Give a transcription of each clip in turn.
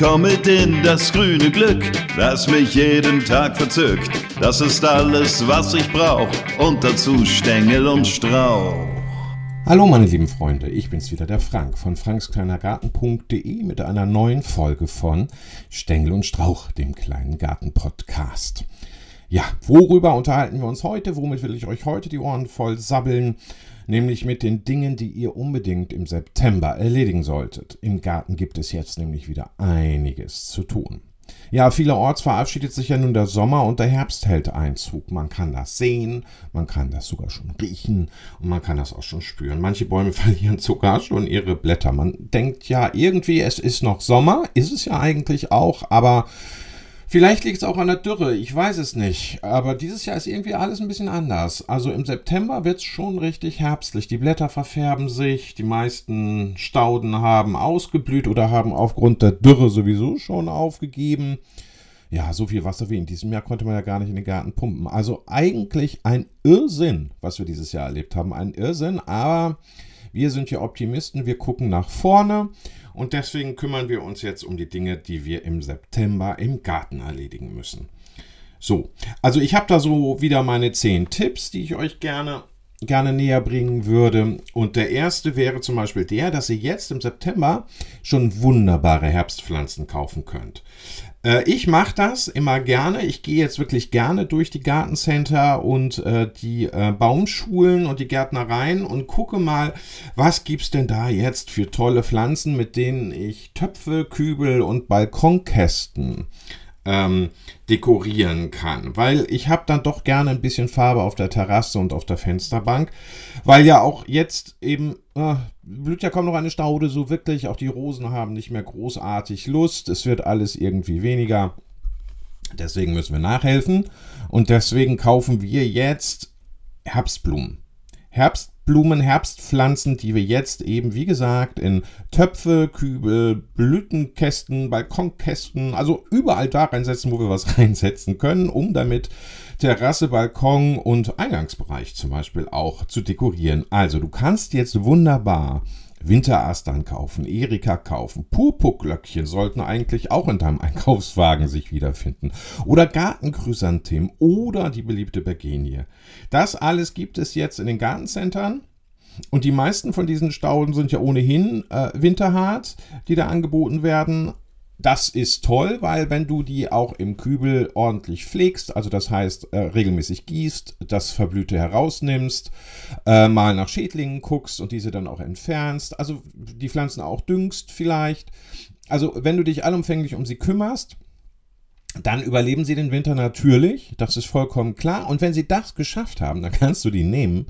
komm mit in das grüne Glück, das mich jeden Tag verzückt. Das ist alles, was ich brauch und dazu Stängel und Strauch. Hallo meine lieben Freunde, ich bin's wieder, der Frank von frankskleinergarten.de mit einer neuen Folge von Stängel und Strauch, dem kleinen Garten-Podcast. Ja, worüber unterhalten wir uns heute? Womit will ich euch heute die Ohren voll sabbeln? Nämlich mit den Dingen, die ihr unbedingt im September erledigen solltet. Im Garten gibt es jetzt nämlich wieder einiges zu tun. Ja, vielerorts verabschiedet sich ja nun der Sommer und der Herbst hält Einzug. Man kann das sehen, man kann das sogar schon riechen und man kann das auch schon spüren. Manche Bäume verlieren sogar schon ihre Blätter. Man denkt ja irgendwie, es ist noch Sommer, ist es ja eigentlich auch, aber Vielleicht liegt es auch an der Dürre, ich weiß es nicht. Aber dieses Jahr ist irgendwie alles ein bisschen anders. Also im September wird es schon richtig herbstlich. Die Blätter verfärben sich, die meisten Stauden haben ausgeblüht oder haben aufgrund der Dürre sowieso schon aufgegeben. Ja, so viel Wasser wie in diesem Jahr konnte man ja gar nicht in den Garten pumpen. Also eigentlich ein Irrsinn, was wir dieses Jahr erlebt haben. Ein Irrsinn, aber wir sind ja Optimisten, wir gucken nach vorne und deswegen kümmern wir uns jetzt um die Dinge, die wir im September im Garten erledigen müssen. So, also ich habe da so wieder meine zehn Tipps, die ich euch gerne gerne näher bringen würde. Und der erste wäre zum Beispiel der, dass ihr jetzt im September schon wunderbare Herbstpflanzen kaufen könnt. Äh, ich mache das immer gerne. Ich gehe jetzt wirklich gerne durch die Gartencenter und äh, die äh, Baumschulen und die Gärtnereien und gucke mal, was gibt's denn da jetzt für tolle Pflanzen, mit denen ich Töpfe, Kübel und Balkonkästen ähm, dekorieren kann. Weil ich habe dann doch gerne ein bisschen Farbe auf der Terrasse und auf der Fensterbank. Weil ja auch jetzt eben, äh, blüht ja kaum noch eine Staude so wirklich. Auch die Rosen haben nicht mehr großartig Lust. Es wird alles irgendwie weniger. Deswegen müssen wir nachhelfen. Und deswegen kaufen wir jetzt Herbstblumen. Herbstblumen, Herbstpflanzen, die wir jetzt eben, wie gesagt, in Töpfe, Kübel, Blütenkästen, Balkonkästen, also überall da reinsetzen, wo wir was reinsetzen können, um damit Terrasse, Balkon und Eingangsbereich zum Beispiel auch zu dekorieren. Also du kannst jetzt wunderbar Winterastern kaufen, Erika kaufen, Purpurglöckchen sollten eigentlich auch in deinem Einkaufswagen sich wiederfinden. Oder Gartenchrysanthemum oder die beliebte Bergenie. Das alles gibt es jetzt in den Gartencentern. Und die meisten von diesen Stauden sind ja ohnehin äh, winterhart, die da angeboten werden. Das ist toll, weil wenn du die auch im Kübel ordentlich pflegst, also das heißt äh, regelmäßig gießt, das Verblühte herausnimmst, äh, mal nach Schädlingen guckst und diese dann auch entfernst, also die Pflanzen auch düngst vielleicht. Also wenn du dich allumfänglich um sie kümmerst, dann überleben sie den Winter natürlich, das ist vollkommen klar. Und wenn sie das geschafft haben, dann kannst du die nehmen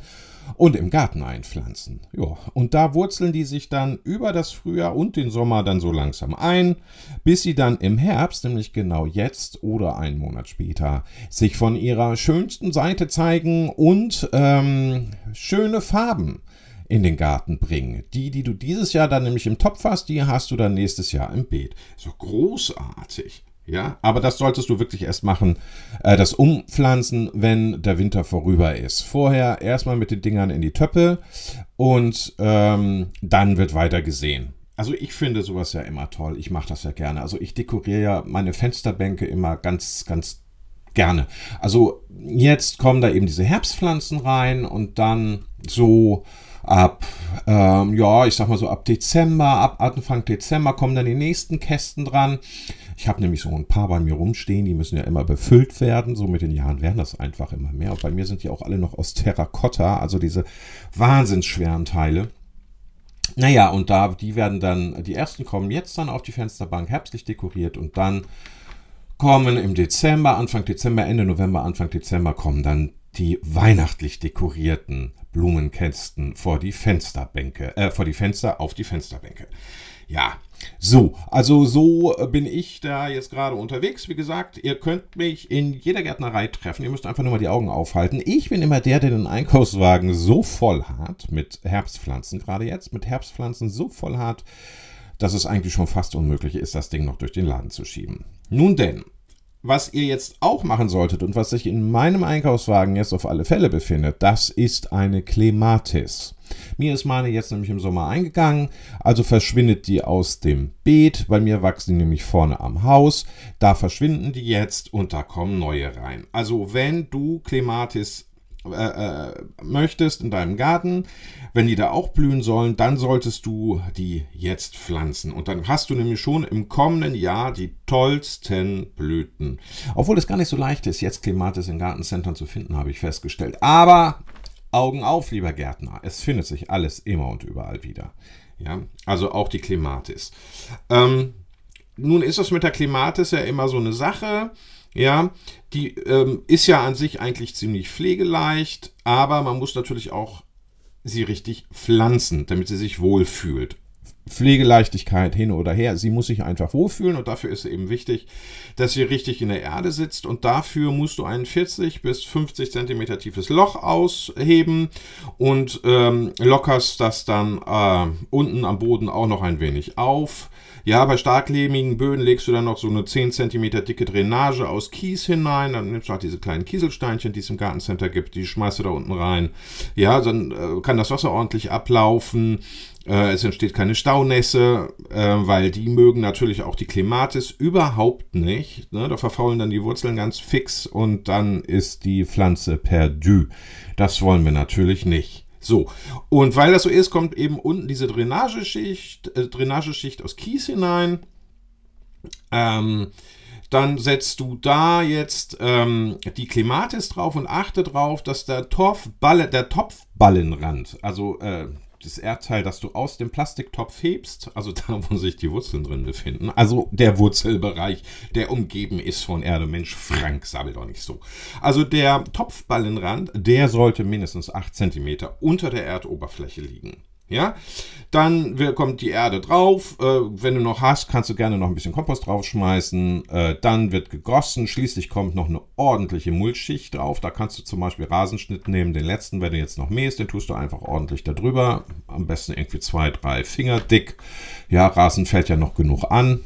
und im Garten einpflanzen. Ja, und da wurzeln die sich dann über das Frühjahr und den Sommer dann so langsam ein, bis sie dann im Herbst, nämlich genau jetzt oder einen Monat später, sich von ihrer schönsten Seite zeigen und ähm, schöne Farben in den Garten bringen. Die, die du dieses Jahr dann nämlich im Topf hast, die hast du dann nächstes Jahr im Beet. So großartig. Ja, aber das solltest du wirklich erst machen, äh, das Umpflanzen, wenn der Winter vorüber ist. Vorher erstmal mit den Dingern in die Töpfe und ähm, dann wird weiter gesehen. Also ich finde sowas ja immer toll. Ich mache das ja gerne. Also ich dekoriere ja meine Fensterbänke immer ganz, ganz gerne. Also jetzt kommen da eben diese Herbstpflanzen rein und dann so ab, ähm, ja, ich sag mal so ab Dezember, ab Anfang Dezember kommen dann die nächsten Kästen dran. Ich habe nämlich so ein paar bei mir rumstehen, die müssen ja immer befüllt werden. So mit den Jahren werden das einfach immer mehr. Und bei mir sind die auch alle noch aus Terrakotta, also diese wahnsinns schweren Teile. Naja, und da, die werden dann, die ersten kommen jetzt dann auf die Fensterbank herbstlich dekoriert und dann kommen im Dezember, Anfang Dezember, Ende November, Anfang Dezember kommen dann die weihnachtlich dekorierten Blumenkästen vor die Fensterbänke, äh, vor die Fenster auf die Fensterbänke. Ja, so, also so bin ich da jetzt gerade unterwegs. Wie gesagt, ihr könnt mich in jeder Gärtnerei treffen. Ihr müsst einfach nur mal die Augen aufhalten. Ich bin immer der, der den Einkaufswagen so voll hat mit Herbstpflanzen, gerade jetzt mit Herbstpflanzen so voll hat, dass es eigentlich schon fast unmöglich ist, das Ding noch durch den Laden zu schieben. Nun denn, was ihr jetzt auch machen solltet und was sich in meinem Einkaufswagen jetzt auf alle Fälle befindet, das ist eine Clematis. Mir ist meine jetzt nämlich im Sommer eingegangen, also verschwindet die aus dem Beet. Bei mir wachsen die nämlich vorne am Haus. Da verschwinden die jetzt und da kommen neue rein. Also wenn du Clematis äh, äh, möchtest in deinem Garten, wenn die da auch blühen sollen, dann solltest du die jetzt pflanzen. Und dann hast du nämlich schon im kommenden Jahr die tollsten Blüten. Obwohl es gar nicht so leicht ist, jetzt Klimatis in Gartencentern zu finden, habe ich festgestellt. Aber Augen auf, lieber Gärtner. Es findet sich alles immer und überall wieder. Ja, also auch die Klimatis. Ähm, nun ist es mit der Klimatis ja immer so eine Sache. Ja, die ähm, ist ja an sich eigentlich ziemlich pflegeleicht, aber man muss natürlich auch sie richtig pflanzen, damit sie sich wohlfühlt. Pflegeleichtigkeit hin oder her. Sie muss sich einfach wohlfühlen und dafür ist eben wichtig, dass sie richtig in der Erde sitzt und dafür musst du ein 40 bis 50 Zentimeter tiefes Loch ausheben und ähm, lockerst das dann äh, unten am Boden auch noch ein wenig auf. Ja, bei starklehmigen Böden legst du dann noch so eine 10 cm dicke Drainage aus Kies hinein. Dann nimmst du halt diese kleinen Kieselsteinchen, die es im Gartencenter gibt, die schmeißt du da unten rein. Ja, dann äh, kann das Wasser ordentlich ablaufen. Äh, es entsteht keine Staunässe, äh, weil die mögen natürlich auch die Klimatis überhaupt nicht. Ne? Da verfaulen dann die Wurzeln ganz fix und dann ist die Pflanze perdu. Das wollen wir natürlich nicht. So, und weil das so ist, kommt eben unten diese Drainageschicht, äh, Drainageschicht aus Kies hinein. Ähm, dann setzt du da jetzt ähm, die Klimatis drauf und achte drauf, dass der, Torfballe, der Topfballenrand, also äh, das Erdteil, das du aus dem Plastiktopf hebst, also da, wo sich die Wurzeln drin befinden, also der Wurzelbereich, der umgeben ist von Erde. Mensch, Frank, sabbel doch nicht so. Also der Topfballenrand, der sollte mindestens 8 cm unter der Erdoberfläche liegen. Ja, dann kommt die Erde drauf. Äh, wenn du noch hast, kannst du gerne noch ein bisschen Kompost draufschmeißen. Äh, dann wird gegossen. Schließlich kommt noch eine ordentliche Mulchschicht drauf. Da kannst du zum Beispiel Rasenschnitt nehmen. Den letzten, wenn du jetzt noch mähst, den tust du einfach ordentlich darüber. Am besten irgendwie zwei, drei Finger dick. Ja, Rasen fällt ja noch genug an.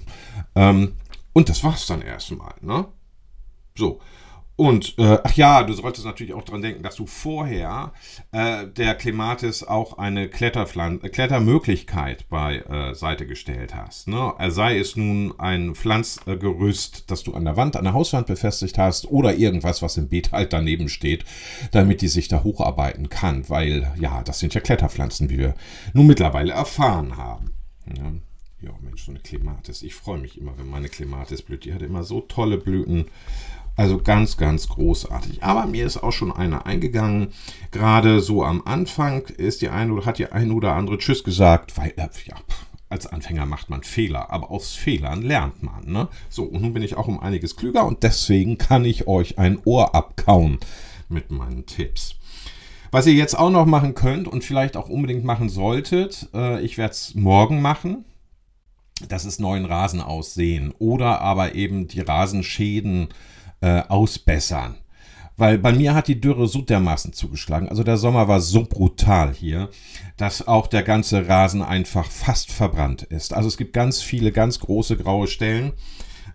Ähm, und das war's dann erstmal. Ne? So. Und, äh, ach ja, du solltest natürlich auch daran denken, dass du vorher äh, der Clematis auch eine Klettermöglichkeit bei äh, gestellt hast. Ne? Sei es nun ein Pflanzgerüst, das du an der Wand, an der Hauswand befestigt hast oder irgendwas, was im Beet halt daneben steht, damit die sich da hocharbeiten kann. Weil, ja, das sind ja Kletterpflanzen, wie wir nun mittlerweile erfahren haben. Ja. Ja, Mensch, so eine Clematis. Ich freue mich immer, wenn meine Clematis blüht. Die hat immer so tolle Blüten. Also ganz, ganz großartig. Aber mir ist auch schon einer eingegangen. Gerade so am Anfang ist die eine oder hat die eine oder andere Tschüss gesagt, weil äh, ja, als Anfänger macht man Fehler, aber aus Fehlern lernt man. Ne? So, und nun bin ich auch um einiges klüger und deswegen kann ich euch ein Ohr abkauen mit meinen Tipps. Was ihr jetzt auch noch machen könnt und vielleicht auch unbedingt machen solltet, äh, ich werde es morgen machen, das ist neuen Rasen aussehen oder aber eben die Rasenschäden äh, ausbessern. Weil bei mir hat die Dürre so dermaßen zugeschlagen. Also der Sommer war so brutal hier, dass auch der ganze Rasen einfach fast verbrannt ist. Also es gibt ganz viele ganz große graue Stellen.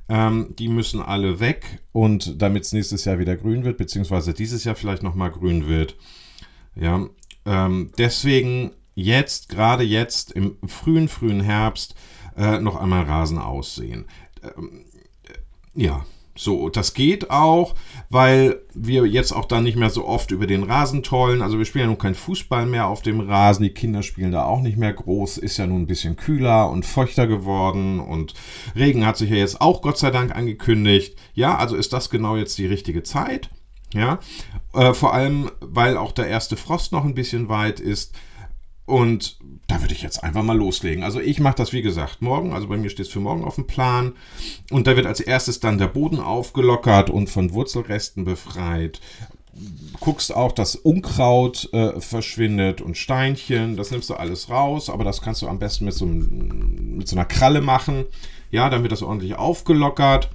Ähm, die müssen alle weg. Und damit es nächstes Jahr wieder grün wird, beziehungsweise dieses Jahr vielleicht nochmal grün wird. Ja, ähm, deswegen jetzt, gerade jetzt im frühen, frühen Herbst, äh, noch einmal Rasen aussehen. Ähm, äh, ja, so, das geht auch, weil wir jetzt auch dann nicht mehr so oft über den Rasen tollen. Also wir spielen ja nun kein Fußball mehr auf dem Rasen. Die Kinder spielen da auch nicht mehr groß. Ist ja nun ein bisschen kühler und feuchter geworden. Und Regen hat sich ja jetzt auch Gott sei Dank angekündigt. Ja, also ist das genau jetzt die richtige Zeit. Ja, äh, vor allem, weil auch der erste Frost noch ein bisschen weit ist. Und da würde ich jetzt einfach mal loslegen. Also ich mache das wie gesagt morgen, also bei mir steht es für morgen auf dem Plan. Und da wird als erstes dann der Boden aufgelockert und von Wurzelresten befreit. Guckst auch, dass Unkraut äh, verschwindet und Steinchen, das nimmst du alles raus, aber das kannst du am besten mit so, mit so einer Kralle machen. Ja, dann wird das ordentlich aufgelockert.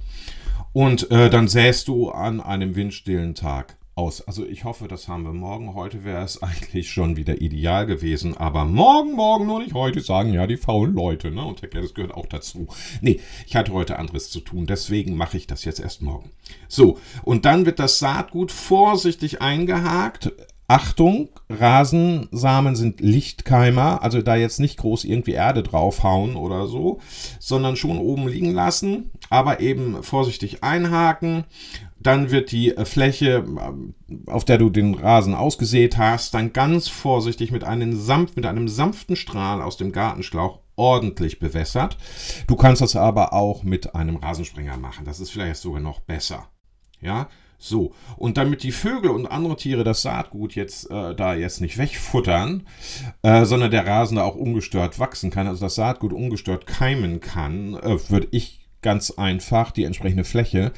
Und äh, dann säst du an einem windstillen Tag aus. Also ich hoffe, das haben wir morgen. Heute wäre es eigentlich schon wieder ideal gewesen. Aber morgen, morgen, nur nicht heute, sagen ja die faulen Leute. Ne? Und das gehört auch dazu. Nee, ich hatte heute anderes zu tun. Deswegen mache ich das jetzt erst morgen. So, und dann wird das Saatgut vorsichtig eingehakt. Achtung, Rasensamen sind Lichtkeimer, also da jetzt nicht groß irgendwie Erde draufhauen oder so, sondern schon oben liegen lassen, aber eben vorsichtig einhaken dann wird die äh, Fläche, äh, auf der du den Rasen ausgesät hast, dann ganz vorsichtig mit einem, sanft, mit einem sanften Strahl aus dem Gartenschlauch ordentlich bewässert. Du kannst das aber auch mit einem Rasensprenger machen. Das ist vielleicht sogar noch besser. Ja, so. Und damit die Vögel und andere Tiere das Saatgut jetzt äh, da jetzt nicht wegfuttern, äh, sondern der Rasen da auch ungestört wachsen kann, also das Saatgut ungestört keimen kann, äh, würde ich ganz einfach die entsprechende Fläche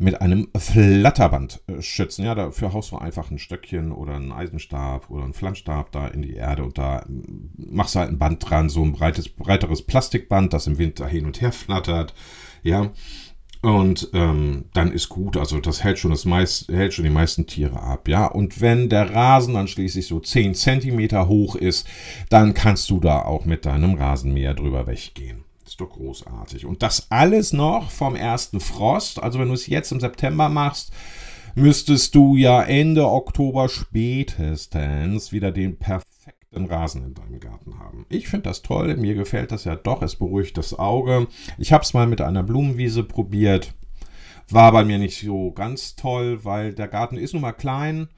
mit einem Flatterband äh, schützen. Ja, dafür haust du einfach ein Stöckchen oder einen Eisenstab oder einen Flanschstab da in die Erde und da mm, machst du halt ein Band dran, so ein breites, breiteres Plastikband, das im Winter hin und her flattert. Ja, und ähm, dann ist gut, also das hält schon, das meist, hält schon die meisten Tiere ab, ja. Und wenn der Rasen dann schließlich so 10 cm hoch ist, dann kannst du da auch mit deinem Rasenmäher drüber weggehen. Ist doch großartig. Und das alles noch vom ersten Frost. Also wenn du es jetzt im September machst, müsstest du ja Ende Oktober spätestens wieder den perfekten Rasen in deinem Garten haben. Ich finde das toll. Mir gefällt das ja doch. Es beruhigt das Auge. Ich habe es mal mit einer Blumenwiese probiert. War bei mir nicht so ganz toll, weil der Garten ist nun mal klein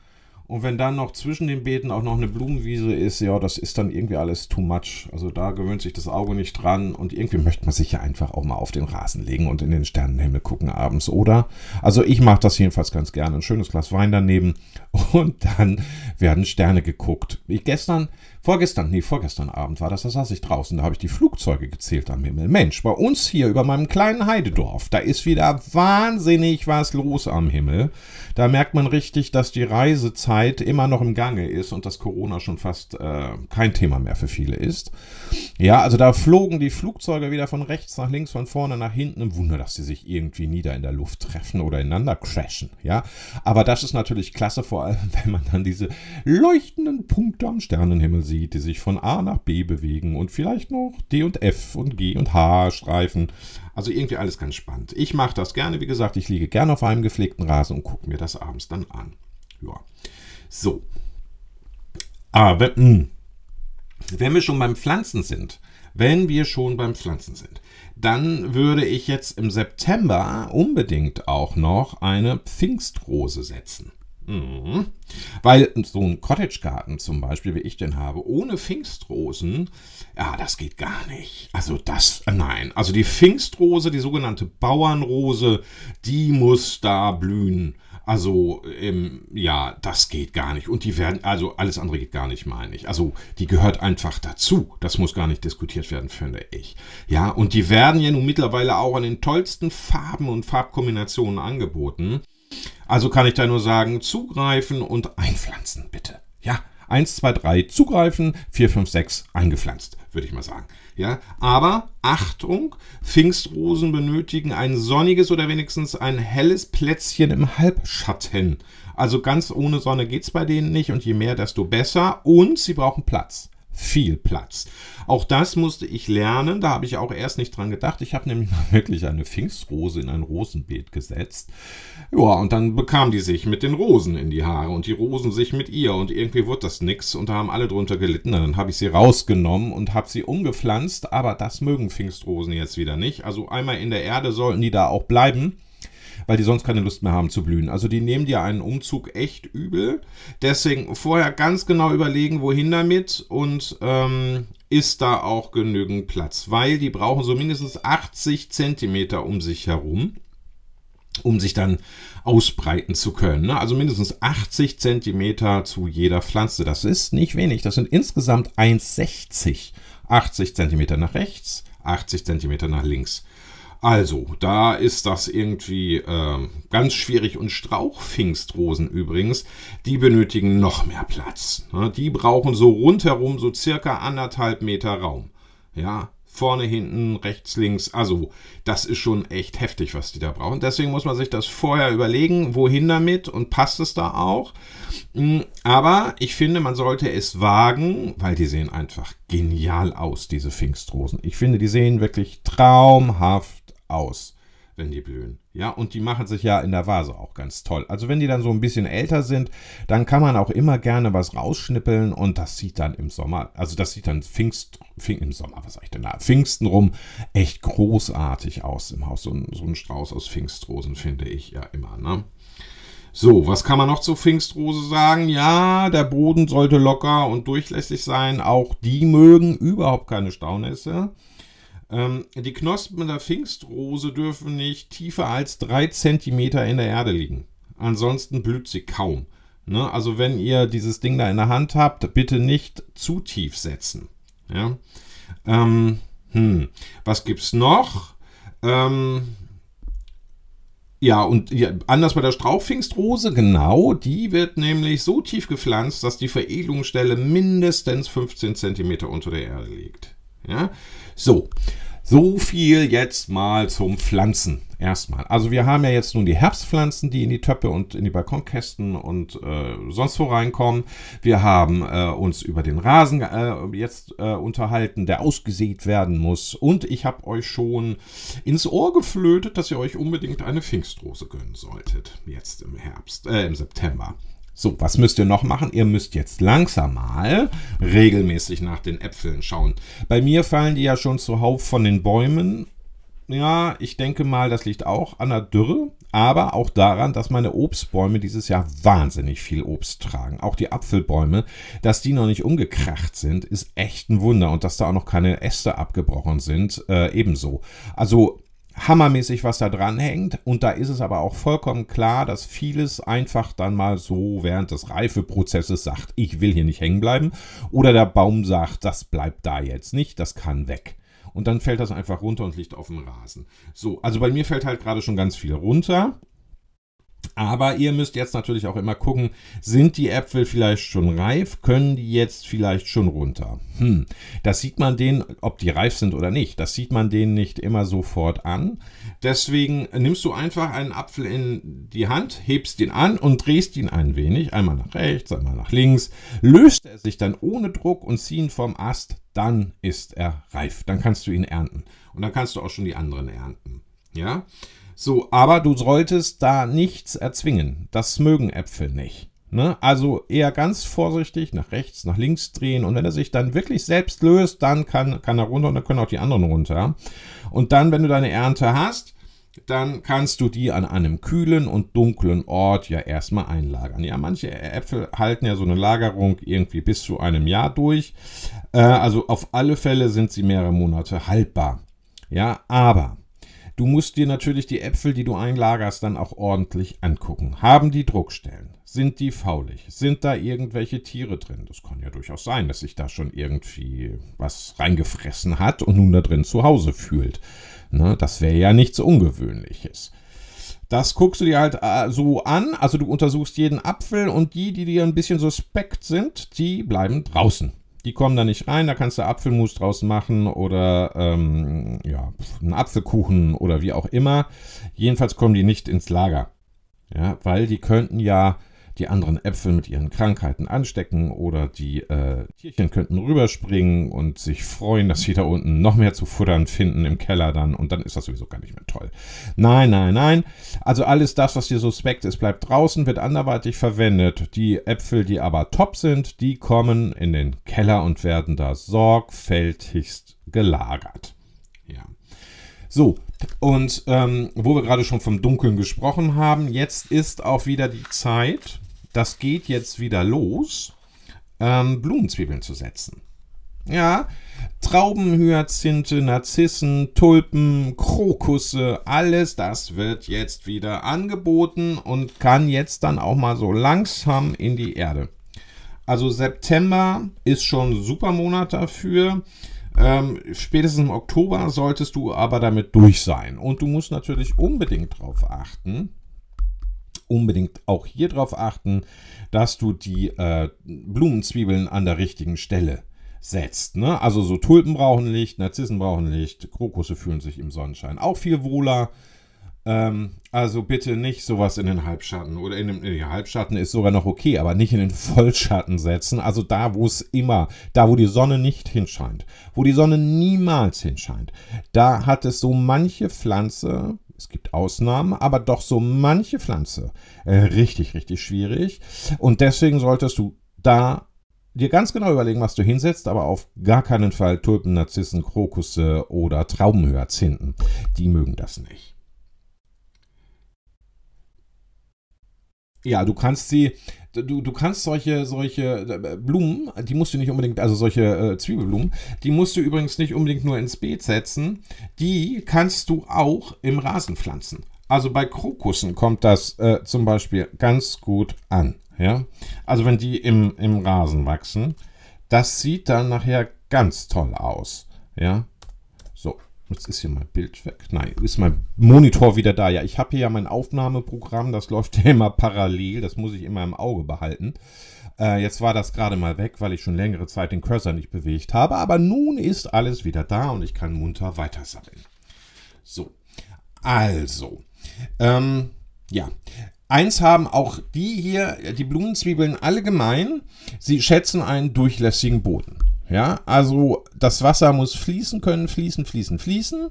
und wenn dann noch zwischen den Beeten auch noch eine Blumenwiese ist, ja, das ist dann irgendwie alles too much. Also da gewöhnt sich das Auge nicht dran und irgendwie möchte man sich ja einfach auch mal auf den Rasen legen und in den Sternenhimmel gucken abends, oder? Also ich mache das jedenfalls ganz gerne. Ein schönes Glas Wein daneben und dann werden Sterne geguckt. Ich gestern Vorgestern, nee, vorgestern Abend war das, da saß ich draußen, da habe ich die Flugzeuge gezählt am Himmel. Mensch, bei uns hier über meinem kleinen Heidedorf, da ist wieder wahnsinnig was los am Himmel. Da merkt man richtig, dass die Reisezeit immer noch im Gange ist und dass Corona schon fast äh, kein Thema mehr für viele ist. Ja, also da flogen die Flugzeuge wieder von rechts nach links, von vorne nach hinten. Im Wunder, dass sie sich irgendwie nieder in der Luft treffen oder ineinander crashen. Ja, aber das ist natürlich klasse, vor allem wenn man dann diese leuchtenden Punkte am Sternenhimmel sieht sieht, die sich von A nach B bewegen und vielleicht noch D und F und G und H streifen. Also irgendwie alles ganz spannend. Ich mache das gerne, wie gesagt, ich liege gerne auf einem gepflegten Rasen und gucke mir das abends dann an. Ja. So. Aber mh, hm, wenn wir schon beim Pflanzen sind, wenn wir schon beim Pflanzen sind, dann würde ich jetzt im September unbedingt auch noch eine Pfingstrose setzen. Mhm. Weil so ein Cottage-Garten zum Beispiel, wie ich den habe, ohne Pfingstrosen, ja, das geht gar nicht. Also das, nein. Also die Pfingstrose, die sogenannte Bauernrose, die muss da blühen. Also, ähm, ja, das geht gar nicht. Und die werden, also alles andere geht gar nicht, meine ich. Also, die gehört einfach dazu. Das muss gar nicht diskutiert werden, finde ich. Ja, und die werden ja nun mittlerweile auch in den tollsten Farben und Farbkombinationen angeboten. Also kann ich da nur sagen, zugreifen und einpflanzen, bitte. Ja, 1, 2, 3, zugreifen, 4, 5, 6, eingepflanzt, würde ich mal sagen. Ja, aber Achtung, Pfingstrosen benötigen ein sonniges oder wenigstens ein helles Plätzchen im Halbschatten. Also ganz ohne Sonne geht es bei denen nicht und je mehr, desto besser. Und sie brauchen Platz viel Platz. Auch das musste ich lernen, da habe ich auch erst nicht dran gedacht. Ich habe nämlich mal wirklich eine Pfingstrose in ein Rosenbeet gesetzt. Ja, und dann bekam die sich mit den Rosen in die Haare und die Rosen sich mit ihr und irgendwie wurde das nix und da haben alle drunter gelitten. Dann habe ich sie rausgenommen und habe sie umgepflanzt, aber das mögen Pfingstrosen jetzt wieder nicht. Also einmal in der Erde sollten die da auch bleiben weil die sonst keine Lust mehr haben zu blühen. Also die nehmen dir einen Umzug echt übel. Deswegen vorher ganz genau überlegen, wohin damit und ähm, ist da auch genügend Platz, weil die brauchen so mindestens 80 Zentimeter um sich herum, um sich dann ausbreiten zu können. Ne? Also mindestens 80 Zentimeter zu jeder Pflanze. Das ist nicht wenig. Das sind insgesamt 1,60. 80 Zentimeter nach rechts, 80 Zentimeter nach links. Also, da ist das irgendwie äh, ganz schwierig. Und Strauchpfingstrosen übrigens, die benötigen noch mehr Platz. Ne? Die brauchen so rundherum so circa anderthalb Meter Raum. Ja, Vorne, hinten, rechts, links. Also, das ist schon echt heftig, was die da brauchen. Deswegen muss man sich das vorher überlegen, wohin damit und passt es da auch. Hm, aber ich finde, man sollte es wagen, weil die sehen einfach genial aus, diese Pfingstrosen. Ich finde, die sehen wirklich traumhaft aus, wenn die blühen. Ja, und die machen sich ja in der Vase auch ganz toll. Also wenn die dann so ein bisschen älter sind, dann kann man auch immer gerne was rausschnippeln und das sieht dann im Sommer, also das sieht dann Pfingst, Pfing, im Sommer, was sag ich denn da, Pfingsten rum, echt großartig aus im Haus. So ein, so ein Strauß aus Pfingstrosen finde ich ja immer, ne? So, was kann man noch zur Pfingstrose sagen? Ja, der Boden sollte locker und durchlässig sein. Auch die mögen überhaupt keine Staunässe. Ähm, die Knospen der Pfingstrose dürfen nicht tiefer als 3 cm in der Erde liegen. Ansonsten blüht sie kaum. Ne? Also wenn ihr dieses Ding da in der Hand habt, bitte nicht zu tief setzen. Ja? Ähm, hm. Was gibt's noch? Ähm, ja, und ja, anders bei der Strauchpfingstrose, genau, die wird nämlich so tief gepflanzt, dass die Veredelungsstelle mindestens 15 cm unter der Erde liegt. Ja, so. So viel jetzt mal zum Pflanzen erstmal. Also wir haben ja jetzt nun die Herbstpflanzen, die in die Töpfe und in die Balkonkästen und äh, sonst wo reinkommen. Wir haben äh, uns über den Rasen äh, jetzt äh, unterhalten, der ausgesät werden muss. Und ich habe euch schon ins Ohr geflötet, dass ihr euch unbedingt eine Pfingstrose gönnen solltet. Jetzt im Herbst, äh, im September. So, was müsst ihr noch machen? Ihr müsst jetzt langsam mal regelmäßig nach den Äpfeln schauen. Bei mir fallen die ja schon zuhauf von den Bäumen. Ja, ich denke mal, das liegt auch an der Dürre, aber auch daran, dass meine Obstbäume dieses Jahr wahnsinnig viel Obst tragen. Auch die Apfelbäume, dass die noch nicht umgekracht sind, ist echt ein Wunder. Und dass da auch noch keine Äste abgebrochen sind, äh, ebenso. Also hammermäßig, was da dran hängt. Und da ist es aber auch vollkommen klar, dass vieles einfach dann mal so während des Reifeprozesses sagt, ich will hier nicht hängen bleiben. Oder der Baum sagt, das bleibt da jetzt nicht, das kann weg. Und dann fällt das einfach runter und liegt auf dem Rasen. So, also bei mir fällt halt gerade schon ganz viel runter. Aber ihr müsst jetzt natürlich auch immer gucken, sind die Äpfel vielleicht schon reif? Können die jetzt vielleicht schon runter? Hm, das sieht man denen, ob die reif sind oder nicht, das sieht man denen nicht immer sofort an. Deswegen nimmst du einfach einen Apfel in die Hand, hebst ihn an und drehst ihn ein wenig, einmal nach rechts, einmal nach links. Löst er sich dann ohne Druck und ziehen vom Ast, dann ist er reif. Dann kannst du ihn ernten. Und dann kannst du auch schon die anderen ernten. Ja? So, aber du solltest da nichts erzwingen. Das mögen Äpfel nicht. Ne? Also eher ganz vorsichtig nach rechts, nach links drehen und wenn er sich dann wirklich selbst löst, dann kann, kann er runter und dann können auch die anderen runter. Und dann, wenn du deine Ernte hast, dann kannst du die an einem kühlen und dunklen Ort ja erstmal einlagern. Ja, manche Äpfel halten ja so eine Lagerung irgendwie bis zu einem Jahr durch. Äh, also auf alle Fälle sind sie mehrere Monate haltbar. Ja, aber Du musst dir natürlich die Äpfel, die du einlagerst, dann auch ordentlich angucken. Haben die Druckstellen? Sind die faulig? Sind da irgendwelche Tiere drin? Das kann ja durchaus sein, dass sich da schon irgendwie was reingefressen hat und nun da drin zu Hause fühlt. Ne, das wäre ja nichts Ungewöhnliches. Das guckst du dir halt äh, so an. Also du untersuchst jeden Apfel und die, die dir ein bisschen suspekt sind, die bleiben draußen. Die kommen da nicht rein, da kannst du Apfelmus draus machen oder ähm, ja, einen Apfelkuchen oder wie auch immer. Jedenfalls kommen die nicht ins Lager. Ja, weil die könnten ja die anderen Äpfel mit ihren Krankheiten anstecken oder die äh, Tierchen könnten rüberspringen und sich freuen, dass sie da unten noch mehr zu futtern finden im Keller dann und dann ist das sowieso gar nicht mehr toll. Nein, nein, nein. Also alles das, was dir suspekt ist, bleibt draußen, wird anderweitig verwendet. Die Äpfel, die aber top sind, die kommen in den Keller und werden da sorgfältigst gelagert. Ja. So, und ähm, wo wir gerade schon vom Dunkeln gesprochen haben, jetzt ist auch wieder die Zeit, das geht jetzt wieder los, ähm, Blumenzwiebeln zu setzen. Ja, Trauben, Hyazinthe, Narzissen, Tulpen, Krokusse, alles das wird jetzt wieder angeboten und kann jetzt dann auch mal so langsam in die Erde. Also September ist schon ein super Monat dafür. Ähm, spätestens im Oktober solltest du aber damit durch sein. Und du musst natürlich unbedingt darauf achten, unbedingt auch hier darauf achten, dass du die äh, Blumenzwiebeln an der richtigen Stelle setzt. Ne? Also so Tulpen brauchen Licht, Narzissen brauchen Licht, Krokusse fühlen sich im Sonnenschein auch viel wohler. Ähm, also bitte nicht sowas in den Halbschatten oder in den, in den Halbschatten ist sogar noch okay, aber nicht in den Vollschatten setzen. Also da, wo es immer, da, wo die Sonne nicht hinscheint, wo die Sonne niemals hinscheint, da hat es so manche Pflanze, es gibt Ausnahmen, aber doch so manche Pflanze äh, richtig, richtig schwierig. Und deswegen solltest du da dir ganz genau überlegen, was du hinsetzt, aber auf gar keinen Fall Tulpen, Narzissen, Krokusse oder Traubenhyazinthen. Die mögen das nicht. Ja, du kannst sie, du, du kannst solche, solche äh, Blumen, die musst du nicht unbedingt, also solche äh, Zwiebelblumen, die musst du übrigens nicht unbedingt nur ins Beet setzen, die kannst du auch im Rasen pflanzen. Also bei Krokussen kommt das äh, zum Beispiel ganz gut an. Ja? Also wenn die im, im Rasen wachsen, das sieht dann nachher ganz toll aus. Ja? Jetzt ist hier mein Bild weg. Nein, ist mein Monitor wieder da. Ja, ich habe hier ja mein Aufnahmeprogramm, das läuft ja immer parallel, das muss ich immer im Auge behalten. Äh, jetzt war das gerade mal weg, weil ich schon längere Zeit den Cursor nicht bewegt habe, aber nun ist alles wieder da und ich kann munter weitersammeln. So, also, ähm, ja, Eins haben auch die hier, die Blumenzwiebeln, alle gemein. Sie schätzen einen durchlässigen Boden. Ja, also das Wasser muss fließen können, fließen, fließen, fließen.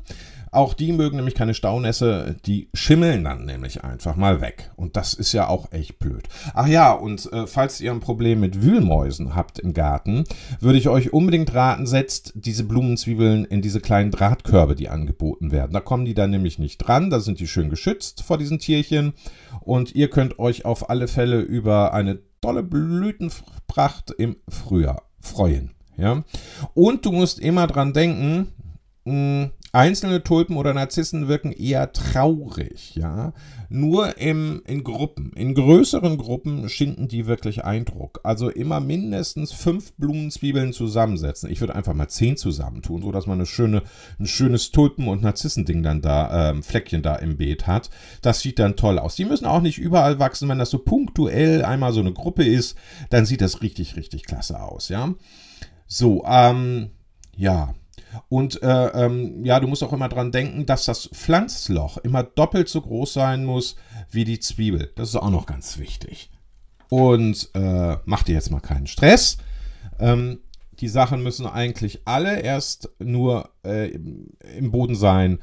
Auch die mögen nämlich keine Staunässe, die schimmeln dann nämlich einfach mal weg. Und das ist ja auch echt blöd. Ach ja, und äh, falls ihr ein Problem mit Wühlmäusen habt im Garten, würde ich euch unbedingt raten, setzt diese Blumenzwiebeln in diese kleinen Drahtkörbe, die angeboten werden. Da kommen die dann nämlich nicht dran, da sind die schön geschützt vor diesen Tierchen. Und ihr könnt euch auf alle Fälle über eine tolle Blütenpracht im Frühjahr freuen. Ja? Und du musst immer dran denken, Einzelne Tulpen oder Narzissen wirken eher traurig, ja. Nur im, in Gruppen, in größeren Gruppen schinden die wirklich Eindruck. Also immer mindestens fünf Blumenzwiebeln zusammensetzen. Ich würde einfach mal zehn zusammentun, sodass man eine schöne, ein schönes Tulpen- und Narzissending dann da, ähm, Fleckchen da im Beet hat. Das sieht dann toll aus. Die müssen auch nicht überall wachsen. Wenn das so punktuell einmal so eine Gruppe ist, dann sieht das richtig, richtig klasse aus, ja. So, ähm, ja. Und äh, ähm, ja, du musst auch immer dran denken, dass das Pflanzloch immer doppelt so groß sein muss wie die Zwiebel. Das ist auch noch ganz wichtig. Und äh, mach dir jetzt mal keinen Stress. Ähm, die Sachen müssen eigentlich alle erst nur äh, im Boden sein,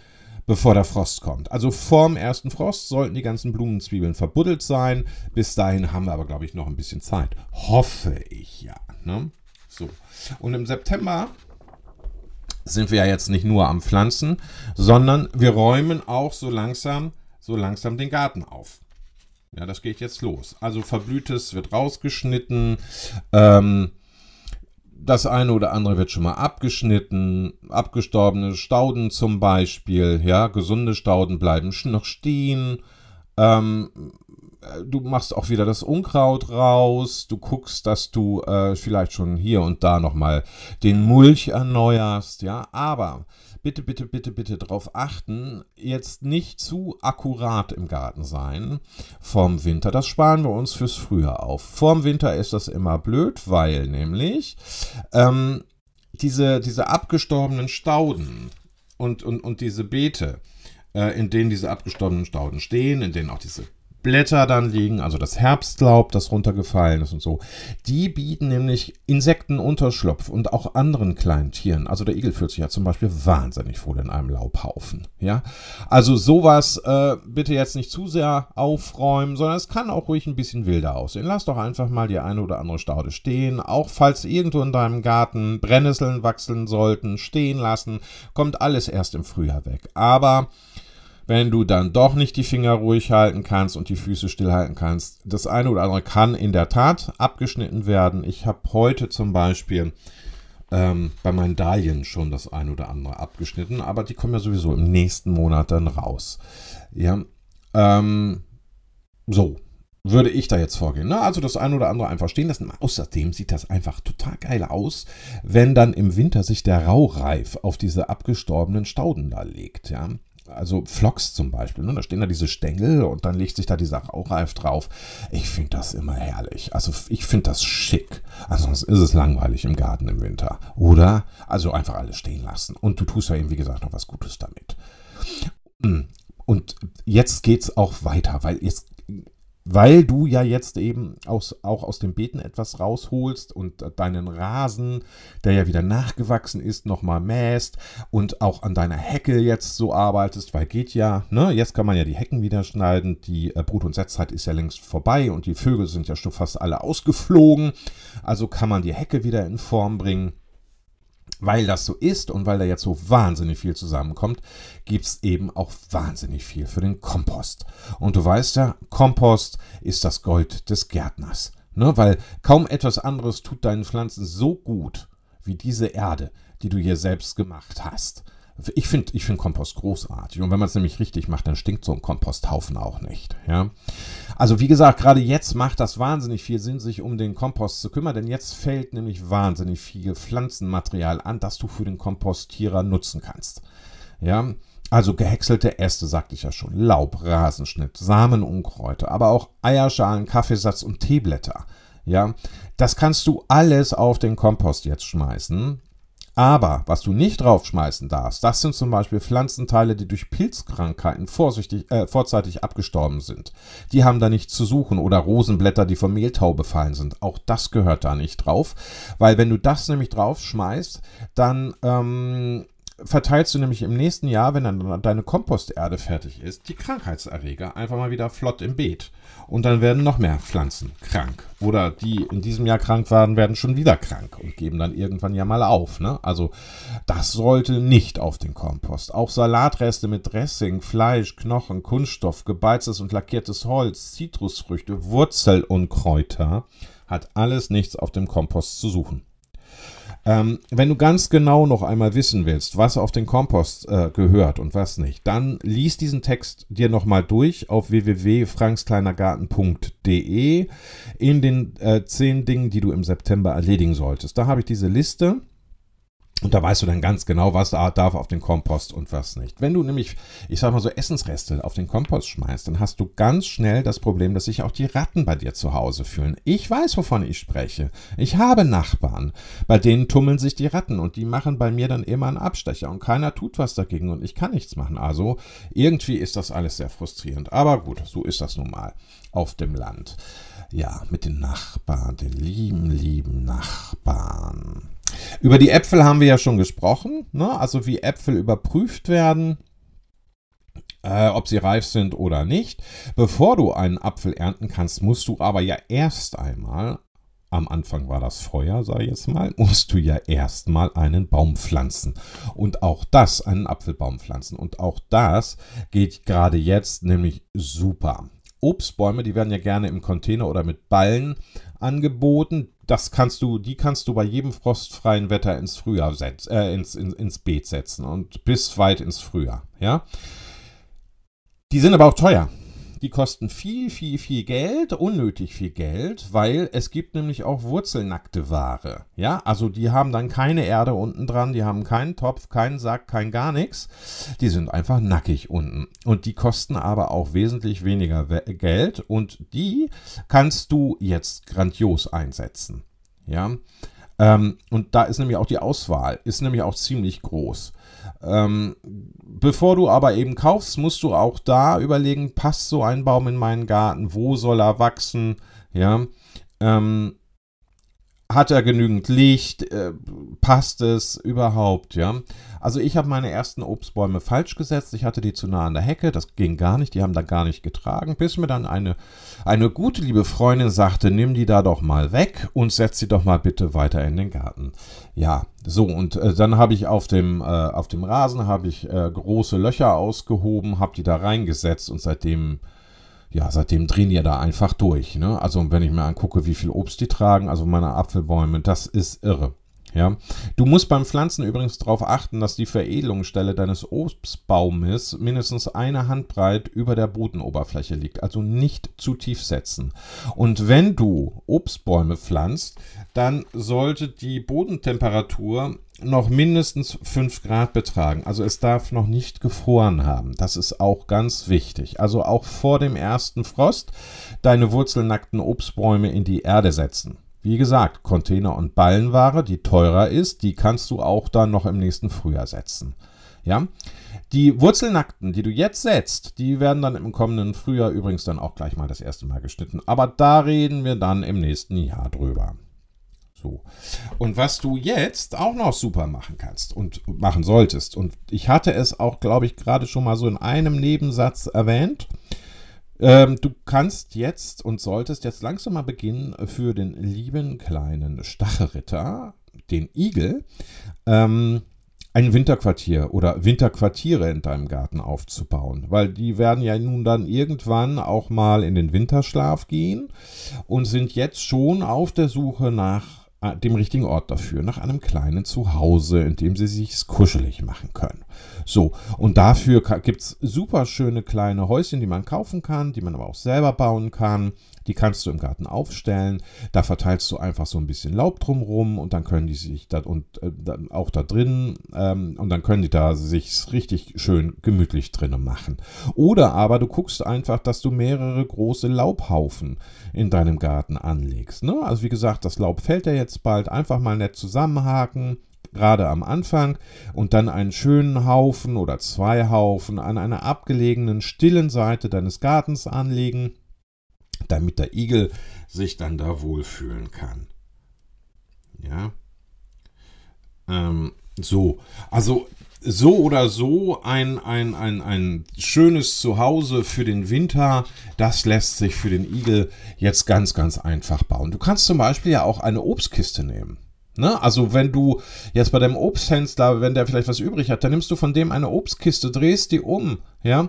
bevor der Frost kommt. Also vorm ersten Frost sollten die ganzen Blumenzwiebeln verbuddelt sein. Bis dahin haben wir aber, glaube ich, noch ein bisschen Zeit. Hoffe ich ja. Ne? So. Und im September sind wir ja jetzt nicht nur am Pflanzen, sondern wir räumen auch so langsam, so langsam den Garten auf. Ja, das geht jetzt los. Also Verblühtes wird rausgeschnitten. Ähm, das eine oder andere wird schon mal abgeschnitten. Abgestorbene Stauden zum Beispiel. Ja, gesunde Stauden bleiben noch stehen. Ähm, du machst auch wieder das Unkraut raus, du guckst, dass du äh, vielleicht schon hier und da nochmal den Mulch erneuerst, ja, aber bitte, bitte, bitte, bitte darauf achten, jetzt nicht zu akkurat im Garten sein vom Winter. Das sparen wir uns fürs Frühjahr auf. Vorm Winter ist das immer blöd, weil nämlich ähm, diese, diese abgestorbenen Stauden und, und, und diese Beete, äh, in denen diese abgestorbenen Stauden stehen, in denen auch diese Blätter dann liegen, also das Herbstlaub, das runtergefallen ist und so. Die bieten nämlich Insektenunterschlupf und auch anderen kleinen Tieren. Also der Igel fühlt sich ja zum Beispiel wahnsinnig wohl in einem Laubhaufen. Ja, also sowas äh, bitte jetzt nicht zu sehr aufräumen, sondern es kann auch ruhig ein bisschen wilder aussehen. Lass doch einfach mal die eine oder andere Staude stehen. Auch falls irgendwo in deinem Garten Brennnesseln wachsen sollten, stehen lassen. Kommt alles erst im Frühjahr weg. Aber wenn du dann doch nicht die Finger ruhig halten kannst und die Füße stillhalten kannst. Das eine oder andere kann in der Tat abgeschnitten werden. Ich habe heute zum Beispiel ähm, bei meinen Dahlien schon das eine oder andere abgeschnitten, aber die kommen ja sowieso im nächsten Monat dann raus. Ja, ähm, so würde ich da jetzt vorgehen. Ne? Also das eine oder andere einfach stehen lassen. Außerdem sieht das einfach total geil aus, wenn dann im Winter sich der Raureif auf diese abgestorbenen Stauden da legt. Ja? Also Flocks zum Beispiel, ne? da stehen da diese Stängel und dann legt sich da dieser Rauchreif drauf. Ich finde das immer herrlich. Also ich finde das schick. Also sonst ist es langweilig im Garten im Winter. Oder? Also einfach alles stehen lassen. Und du tust ja eben, wie gesagt, noch was Gutes damit. Hm. Und jetzt geht es auch weiter, weil jetzt weil du ja jetzt eben aus, auch aus dem Beeten etwas rausholst und deinen Rasen, der ja wieder nachgewachsen ist, nochmal mäst und auch an deiner Hecke jetzt so arbeitest, weil geht ja, ne, jetzt kann man ja die Hecken wieder schneiden, die äh, Brut- und Setzzeit ist ja längst vorbei und die Vögel sind ja schon fast alle ausgeflogen, also kann man die Hecke wieder in Form bringen weil das so ist und weil da jetzt so wahnsinnig viel zusammenkommt, gibt es eben auch wahnsinnig viel für den Kompost. Und du weißt ja, Kompost ist das Gold des Gärtners. Ne? Weil kaum etwas anderes tut deinen Pflanzen so gut wie diese Erde, die du hier selbst gemacht hast. Ich finde ich find Kompost großartig. Und wenn man es nämlich richtig macht, dann stinkt so ein Komposthaufen auch nicht. Ja? Also wie gesagt, gerade jetzt macht das wahnsinnig viel Sinn, sich um den Kompost zu kümmern, denn jetzt fällt nämlich wahnsinnig viel Pflanzenmaterial an, das du für den Kompostierer nutzen kannst. Ja, also gehäckselte Äste, sagte ich ja schon, Laub, Rasenschnitt, Samen, Unkräuter, aber auch Eierschalen, Kaffeesatz und Teeblätter. Ja, das kannst du alles auf den Kompost jetzt schmeißen aber was du nicht draufschmeißen darfst, das sind zum Beispiel Pflanzenteile, die durch Pilzkrankheiten äh, vorzeitig abgestorben sind. Die haben da nichts zu suchen oder Rosenblätter, die vom Mehltau befallen sind. Auch das gehört da nicht drauf, weil wenn du das nämlich draufschmeißt, dann ähm, verteilst du nämlich im nächsten Jahr, wenn dann deine Komposterde fertig ist, die Krankheitserreger einfach mal wieder flott im Beet. Und dann werden noch mehr Pflanzen krank. Oder die in diesem Jahr krank waren, werden schon wieder krank und geben dann irgendwann ja mal auf. Ne? Also das sollte nicht auf den Kompost. Auch Salatreste mit Dressing, Fleisch, Knochen, Kunststoff, gebeiztes und lackiertes Holz, Zitrusfrüchte, Wurzelunkräuter hat alles nichts auf dem Kompost zu suchen. Ähm, wenn du ganz genau noch einmal wissen willst, was auf den Kompost äh, gehört und was nicht, dann lies diesen Text dir nochmal durch auf www.frankskleinergarten.de in den äh, zehn Dingen, die du im September erledigen solltest. Da habe ich diese Liste und da weißt du dann ganz genau, was darf auf den Kompost und was nicht. Wenn du nämlich, ich sag mal so, Essensreste auf den Kompost schmeißt, dann hast du ganz schnell das Problem, dass sich auch die Ratten bei dir zu Hause fühlen. Ich weiß, wovon ich spreche. Ich habe Nachbarn, bei denen tummeln sich die Ratten und die machen bei mir dann immer einen Abstecher und keiner tut was dagegen und ich kann nichts machen. Also irgendwie ist das alles sehr frustrierend. Aber gut, so ist das nun mal auf dem Land. Ja, mit den Nachbarn, den lieben, lieben Nachbarn. Über die Äpfel haben wir ja schon gesprochen, ne? also wie Äpfel überprüft werden. Äh, ob sie reif sind oder nicht. Bevor du einen Apfel ernten kannst, musst du aber ja erst einmal, am Anfang war das Feuer, sag ich jetzt mal, musst du ja erstmal einen Baum pflanzen. Und auch das, einen Apfelbaum pflanzen. Und auch das geht gerade jetzt nämlich super. Obstbäume, die werden ja gerne im Container oder mit Ballen angeboten das kannst du, die kannst du bei jedem frostfreien Wetter ins Frühjahr setzen, äh, ins, in, ins Beet setzen und bis weit ins Frühjahr, ja. Die sind aber auch teuer. Die kosten viel, viel, viel Geld, unnötig viel Geld, weil es gibt nämlich auch wurzelnackte Ware. Ja, also die haben dann keine Erde unten dran, die haben keinen Topf, keinen Sack, kein gar nichts. Die sind einfach nackig unten. Und die kosten aber auch wesentlich weniger Geld und die kannst du jetzt grandios einsetzen. Ja, ähm, und da ist nämlich auch die Auswahl, ist nämlich auch ziemlich groß. Ähm, bevor du aber eben kaufst, musst du auch da überlegen, passt so ein Baum in meinen Garten, wo soll er wachsen, ja. Ähm, hat er genügend Licht? Äh, passt es überhaupt? Ja. Also ich habe meine ersten Obstbäume falsch gesetzt. Ich hatte die zu nah an der Hecke. Das ging gar nicht. Die haben da gar nicht getragen. Bis mir dann eine, eine gute liebe Freundin sagte, nimm die da doch mal weg und setz sie doch mal bitte weiter in den Garten. Ja, so und äh, dann habe ich auf dem, äh, auf dem Rasen habe ich äh, große Löcher ausgehoben, habe die da reingesetzt und seitdem ja, seitdem drehen die da einfach durch. Ne? Also wenn ich mir angucke, wie viel Obst die tragen, also meine Apfelbäume, das ist irre. Ja, du musst beim Pflanzen übrigens darauf achten, dass die Veredelungsstelle deines Obstbaumes mindestens eine Handbreit über der Bodenoberfläche liegt, also nicht zu tief setzen. Und wenn du Obstbäume pflanzt, dann sollte die Bodentemperatur noch mindestens 5 Grad betragen. Also es darf noch nicht gefroren haben. Das ist auch ganz wichtig. Also auch vor dem ersten Frost deine wurzelnackten Obstbäume in die Erde setzen. Wie gesagt, Container- und Ballenware, die teurer ist, die kannst du auch dann noch im nächsten Frühjahr setzen. Ja, die Wurzelnackten, die du jetzt setzt, die werden dann im kommenden Frühjahr übrigens dann auch gleich mal das erste Mal geschnitten. Aber da reden wir dann im nächsten Jahr drüber. So. Und was du jetzt auch noch super machen kannst und machen solltest, und ich hatte es auch, glaube ich, gerade schon mal so in einem Nebensatz erwähnt, ähm, du kannst jetzt und solltest jetzt langsam mal beginnen, für den lieben kleinen Stachelritter, den Igel, ähm, ein Winterquartier oder Winterquartiere in deinem Garten aufzubauen, weil die werden ja nun dann irgendwann auch mal in den Winterschlaf gehen und sind jetzt schon auf der Suche nach dem richtigen Ort dafür, nach einem kleinen Zuhause, in dem sie sich kuschelig machen können. So, und dafür gibt es super schöne kleine Häuschen, die man kaufen kann, die man aber auch selber bauen kann. Die kannst du im Garten aufstellen. Da verteilst du einfach so ein bisschen Laub drumrum und dann können die sich da und äh, auch da drin ähm, und dann können die da sich richtig schön gemütlich drinnen machen. Oder aber du guckst einfach, dass du mehrere große Laubhaufen in deinem Garten anlegst. Ne? Also wie gesagt, das Laub fällt ja jetzt bald. Einfach mal nett zusammenhaken gerade am Anfang und dann einen schönen Haufen oder zwei Haufen an einer abgelegenen, stillen Seite deines Gartens anlegen damit der Igel sich dann da wohlfühlen kann. Ja. Ähm, so, also so oder so ein, ein, ein, ein schönes Zuhause für den Winter, das lässt sich für den Igel jetzt ganz, ganz einfach bauen. Du kannst zum Beispiel ja auch eine Obstkiste nehmen. Ne? Also wenn du jetzt bei deinem Obsthändler, wenn der vielleicht was übrig hat, dann nimmst du von dem eine Obstkiste, drehst die um, ja,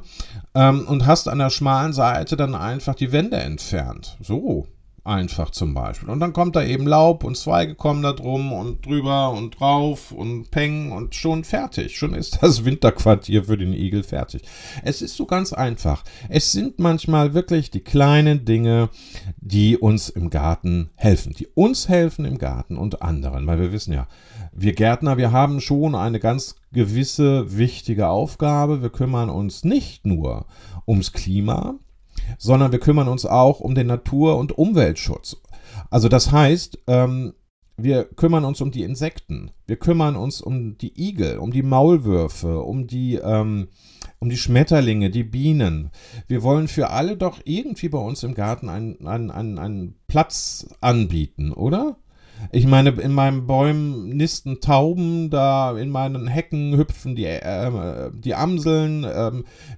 ähm, und hast an der schmalen Seite dann einfach die Wände entfernt. So, einfach zum Beispiel. Und dann kommt da eben Laub und Zweige kommen da drum und drüber und drauf und Peng und schon fertig. Schon ist das Winterquartier für den Igel fertig. Es ist so ganz einfach. Es sind manchmal wirklich die kleinen Dinge, die uns im Garten helfen. Die uns helfen im Garten und anderen. Weil wir wissen ja, wir Gärtner, wir haben schon eine ganz gewisse wichtige Aufgabe. Wir kümmern uns nicht nur ums Klima, sondern wir kümmern uns auch um den Natur- und Umweltschutz. Also das heißt, ähm, wir kümmern uns um die Insekten, wir kümmern uns um die Igel, um die Maulwürfe, um die, ähm, um die Schmetterlinge, die Bienen. Wir wollen für alle doch irgendwie bei uns im Garten einen, einen, einen, einen Platz anbieten, oder? Ich meine, in meinen Bäumen nisten Tauben, da in meinen Hecken hüpfen die, äh, die Amseln, äh,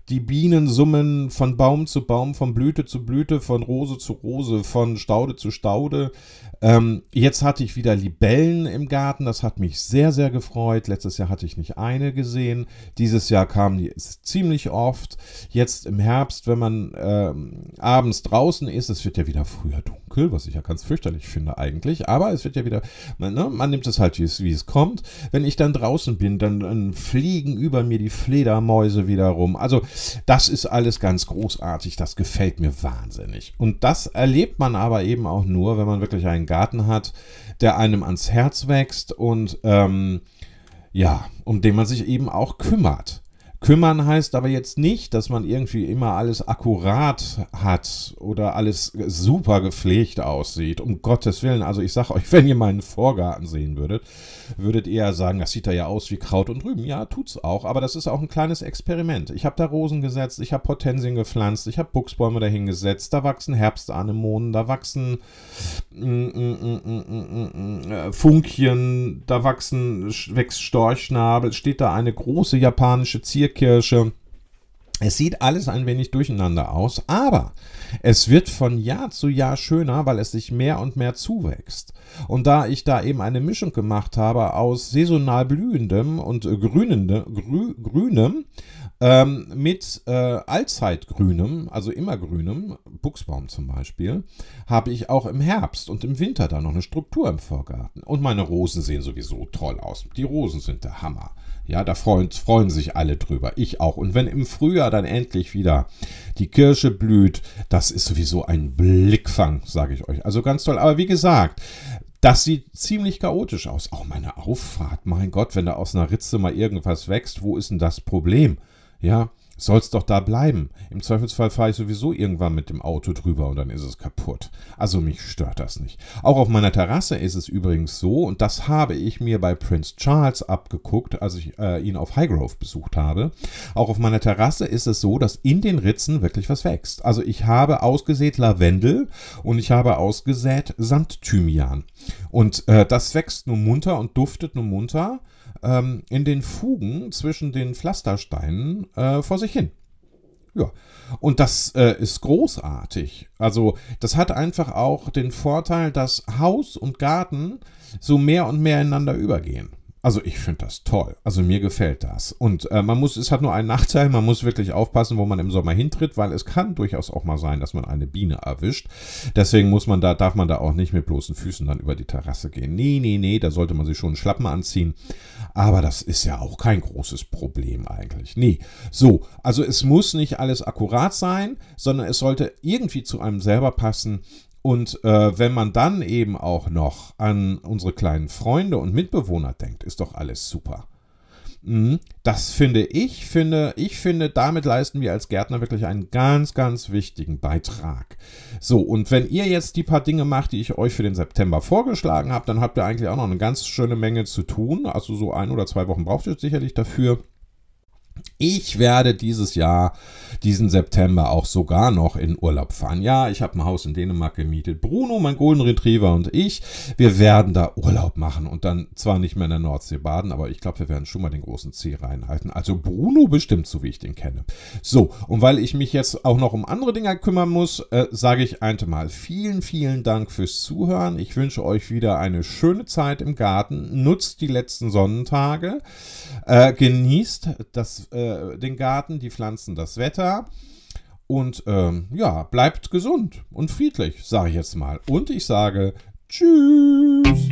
die Bienen summen von Baum zu Baum, von Blüte zu Blüte, von Rose zu Rose, von Staude zu Staude. Ähm, jetzt hatte ich wieder Libellen im Garten, das hat mich sehr, sehr gefreut. Letztes Jahr hatte ich nicht eine gesehen. Dieses Jahr kamen die ziemlich oft. Jetzt im Herbst, wenn man ähm, abends draußen ist, es wird ja wieder früher dunkel, was ich ja ganz fürchterlich finde eigentlich, aber es wird ja wieder, man, ne, man nimmt es halt, wie es, wie es kommt. Wenn ich dann draußen bin, dann, dann fliegen über mir die Fledermäuse wieder rum. Also das ist alles ganz großartig, das gefällt mir wahnsinnig. Und das erlebt man aber eben auch nur, wenn man wirklich einen Garten hat, der einem ans Herz wächst und ähm, ja, um den man sich eben auch kümmert. Kümmern heißt aber jetzt nicht, dass man irgendwie immer alles akkurat hat oder alles super gepflegt aussieht. Um Gottes Willen. Also ich sage euch, wenn ihr meinen Vorgarten sehen würdet, würdet ihr sagen, das sieht da ja aus wie Kraut und Rüben. Ja, tut's auch. Aber das ist auch ein kleines Experiment. Ich habe da Rosen gesetzt, ich habe Hortensien gepflanzt, ich habe Buchsbäume dahingesetzt, da wachsen Herbstanemonen, da wachsen mm, mm, mm, Funkchen, da wachsen, wächst Storchschnabel, steht da eine große japanische Zierkirsche Es sieht alles ein wenig durcheinander aus, aber es wird von Jahr zu Jahr schöner, weil es sich mehr und mehr zuwächst. Und da ich da eben eine Mischung gemacht habe aus saisonal blühendem und grünende, grü, grünem ähm, mit äh, Allzeitgrünem, also immergrünem, Buchsbaum zum Beispiel, habe ich auch im Herbst und im Winter da noch eine Struktur im Vorgarten. Und meine Rosen sehen sowieso toll aus. Die Rosen sind der Hammer. Ja, da freuen, freuen sich alle drüber. Ich auch. Und wenn im Frühjahr dann endlich wieder die Kirsche blüht, das ist sowieso ein Blickfang, sage ich euch. Also ganz toll. Aber wie gesagt, das sieht ziemlich chaotisch aus. Auch meine Auffahrt, mein Gott, wenn da aus einer Ritze mal irgendwas wächst, wo ist denn das Problem? Ja, soll es doch da bleiben. Im Zweifelsfall fahre ich sowieso irgendwann mit dem Auto drüber und dann ist es kaputt. Also mich stört das nicht. Auch auf meiner Terrasse ist es übrigens so, und das habe ich mir bei Prince Charles abgeguckt, als ich äh, ihn auf Highgrove besucht habe. Auch auf meiner Terrasse ist es so, dass in den Ritzen wirklich was wächst. Also ich habe ausgesät Lavendel und ich habe ausgesät Sandthymian. Und äh, das wächst nur munter und duftet nur munter ähm, in den Fugen zwischen den Pflastersteinen äh, vor sich hin. Ja, und das äh, ist großartig. Also, das hat einfach auch den Vorteil, dass Haus und Garten so mehr und mehr ineinander übergehen. Also ich finde das toll. Also mir gefällt das. Und äh, man muss, es hat nur einen Nachteil, man muss wirklich aufpassen, wo man im Sommer hintritt, weil es kann durchaus auch mal sein, dass man eine Biene erwischt. Deswegen muss man da, darf man da auch nicht mit bloßen Füßen dann über die Terrasse gehen. Nee, nee, nee, da sollte man sich schon Schlappen anziehen. Aber das ist ja auch kein großes Problem eigentlich. Nee. So, also es muss nicht alles akkurat sein, sondern es sollte irgendwie zu einem selber passen. Und äh, wenn man dann eben auch noch an unsere kleinen Freunde und Mitbewohner denkt, ist doch alles super. Mhm. Das finde ich, finde, ich finde, damit leisten wir als Gärtner wirklich einen ganz, ganz wichtigen Beitrag. So, und wenn ihr jetzt die paar Dinge macht, die ich euch für den September vorgeschlagen habe, dann habt ihr eigentlich auch noch eine ganz schöne Menge zu tun. Also so ein oder zwei Wochen braucht ihr sicherlich dafür. Ich werde dieses Jahr, diesen September auch sogar noch in Urlaub fahren. Ja, ich habe ein Haus in Dänemark gemietet. Bruno, mein Golden Retriever und ich, wir werden da Urlaub machen und dann zwar nicht mehr in der Nordsee baden, aber ich glaube, wir werden schon mal den großen See reinhalten. Also Bruno bestimmt, so wie ich den kenne. So, und weil ich mich jetzt auch noch um andere Dinge kümmern muss, äh, sage ich einmal vielen, vielen Dank fürs Zuhören. Ich wünsche euch wieder eine schöne Zeit im Garten. Nutzt die letzten Sonnentage. Äh, genießt das äh, den Garten, die Pflanzen, das Wetter. Und ähm, ja, bleibt gesund und friedlich, sage ich jetzt mal. Und ich sage Tschüss.